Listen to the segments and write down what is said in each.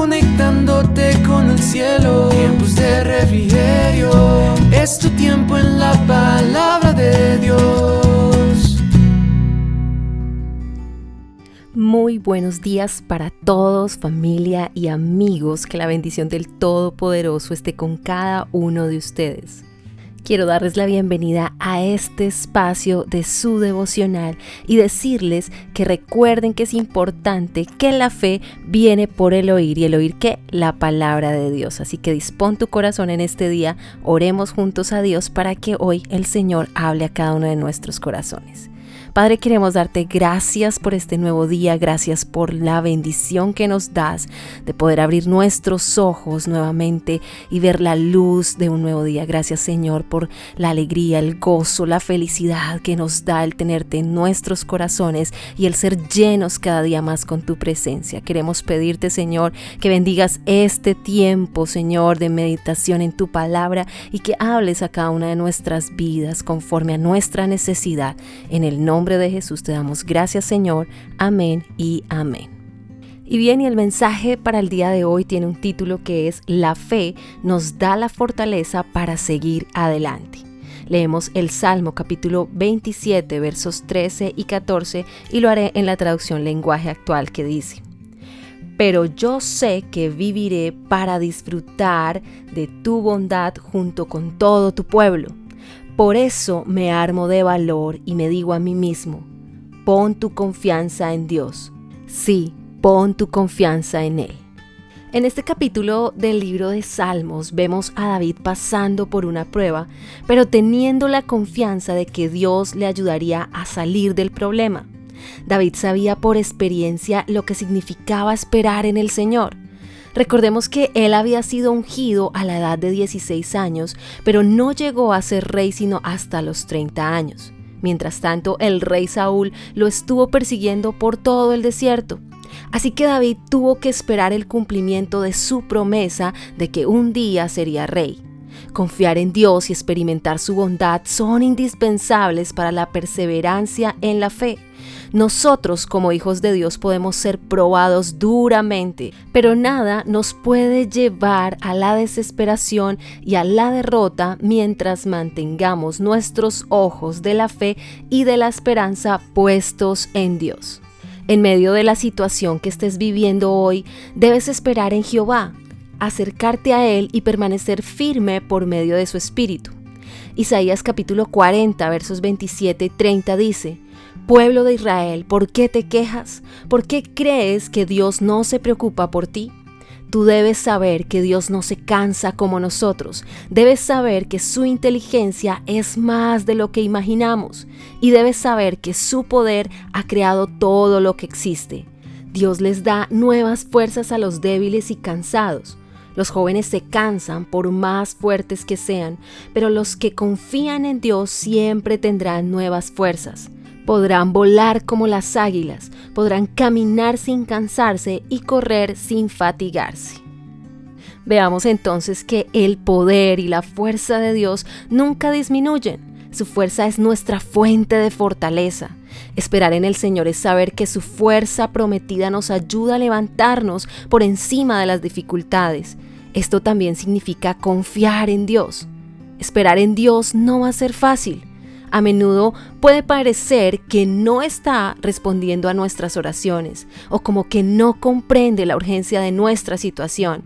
conectándote con el cielo. Tiempos de refrigerio, es tu tiempo en la palabra de Dios. Muy buenos días para todos, familia y amigos. Que la bendición del Todopoderoso esté con cada uno de ustedes. Quiero darles la bienvenida a este espacio de su devocional y decirles que recuerden que es importante que la fe viene por el oír y el oír que la palabra de Dios. Así que dispón tu corazón en este día, oremos juntos a Dios para que hoy el Señor hable a cada uno de nuestros corazones. Padre, queremos darte gracias por este nuevo día, gracias por la bendición que nos das de poder abrir nuestros ojos nuevamente y ver la luz de un nuevo día. Gracias Señor por la alegría, el gozo, la felicidad que nos da el tenerte en nuestros corazones y el ser llenos cada día más con tu presencia. Queremos pedirte Señor que bendigas este tiempo Señor de meditación en tu palabra y que hables a cada una de nuestras vidas conforme a nuestra necesidad en el nombre nombre de Jesús te damos gracias Señor. Amén y amén. Y bien, y el mensaje para el día de hoy tiene un título que es La fe nos da la fortaleza para seguir adelante. Leemos el Salmo capítulo 27 versos 13 y 14 y lo haré en la traducción lenguaje actual que dice, Pero yo sé que viviré para disfrutar de tu bondad junto con todo tu pueblo por eso me armo de valor y me digo a mí mismo, pon tu confianza en Dios. Sí, pon tu confianza en Él. En este capítulo del libro de Salmos vemos a David pasando por una prueba, pero teniendo la confianza de que Dios le ayudaría a salir del problema. David sabía por experiencia lo que significaba esperar en el Señor. Recordemos que él había sido ungido a la edad de 16 años, pero no llegó a ser rey sino hasta los 30 años. Mientras tanto, el rey Saúl lo estuvo persiguiendo por todo el desierto. Así que David tuvo que esperar el cumplimiento de su promesa de que un día sería rey. Confiar en Dios y experimentar su bondad son indispensables para la perseverancia en la fe. Nosotros como hijos de Dios podemos ser probados duramente, pero nada nos puede llevar a la desesperación y a la derrota mientras mantengamos nuestros ojos de la fe y de la esperanza puestos en Dios. En medio de la situación que estés viviendo hoy, debes esperar en Jehová, acercarte a Él y permanecer firme por medio de su Espíritu. Isaías capítulo 40 versos 27 y 30 dice, Pueblo de Israel, ¿por qué te quejas? ¿Por qué crees que Dios no se preocupa por ti? Tú debes saber que Dios no se cansa como nosotros. Debes saber que su inteligencia es más de lo que imaginamos. Y debes saber que su poder ha creado todo lo que existe. Dios les da nuevas fuerzas a los débiles y cansados. Los jóvenes se cansan por más fuertes que sean, pero los que confían en Dios siempre tendrán nuevas fuerzas. Podrán volar como las águilas, podrán caminar sin cansarse y correr sin fatigarse. Veamos entonces que el poder y la fuerza de Dios nunca disminuyen. Su fuerza es nuestra fuente de fortaleza. Esperar en el Señor es saber que su fuerza prometida nos ayuda a levantarnos por encima de las dificultades. Esto también significa confiar en Dios. Esperar en Dios no va a ser fácil. A menudo puede parecer que no está respondiendo a nuestras oraciones o como que no comprende la urgencia de nuestra situación.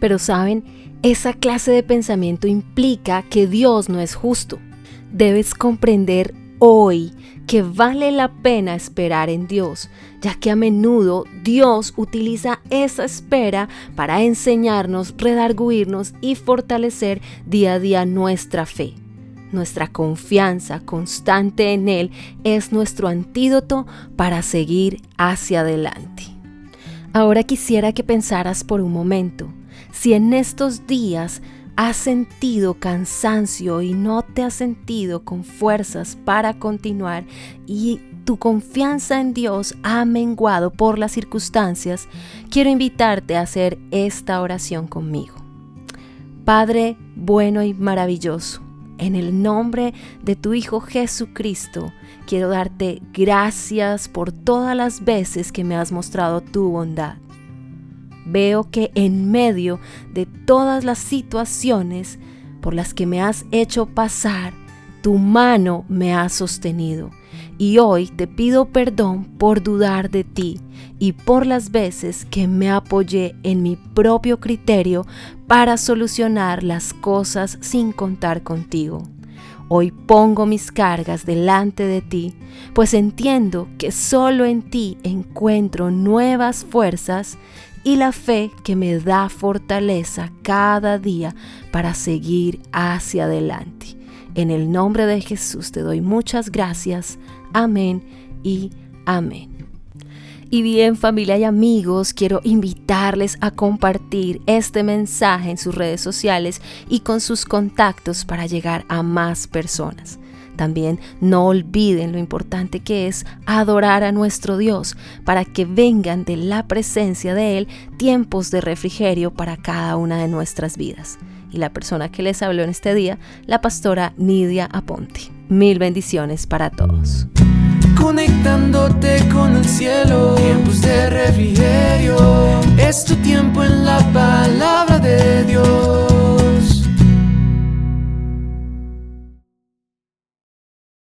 Pero saben, esa clase de pensamiento implica que Dios no es justo. Debes comprender hoy que vale la pena esperar en Dios, ya que a menudo Dios utiliza esa espera para enseñarnos, redarguirnos y fortalecer día a día nuestra fe. Nuestra confianza constante en Él es nuestro antídoto para seguir hacia adelante. Ahora quisiera que pensaras por un momento, si en estos días has sentido cansancio y no te has sentido con fuerzas para continuar y tu confianza en Dios ha menguado por las circunstancias, quiero invitarte a hacer esta oración conmigo. Padre bueno y maravilloso, en el nombre de tu Hijo Jesucristo, quiero darte gracias por todas las veces que me has mostrado tu bondad. veo que en medio de todas las situaciones por las que me has hecho pasar, tu mano me ha sostenido. Y hoy te pido perdón por dudar de ti y por las veces que me apoyé en mi propio criterio para solucionar las cosas sin contar contigo. Hoy pongo mis cargas delante de ti, pues entiendo que solo en ti encuentro nuevas fuerzas y la fe que me da fortaleza cada día para seguir hacia adelante. En el nombre de Jesús te doy muchas gracias. Amén y amén. Y bien familia y amigos, quiero invitarles a compartir este mensaje en sus redes sociales y con sus contactos para llegar a más personas. También no olviden lo importante que es adorar a nuestro Dios para que vengan de la presencia de Él tiempos de refrigerio para cada una de nuestras vidas. Y la persona que les habló en este día, la pastora Nidia Aponte. Mil bendiciones para todos conectándote con el cielo. Tiempos de refrigerio, es tu tiempo en la palabra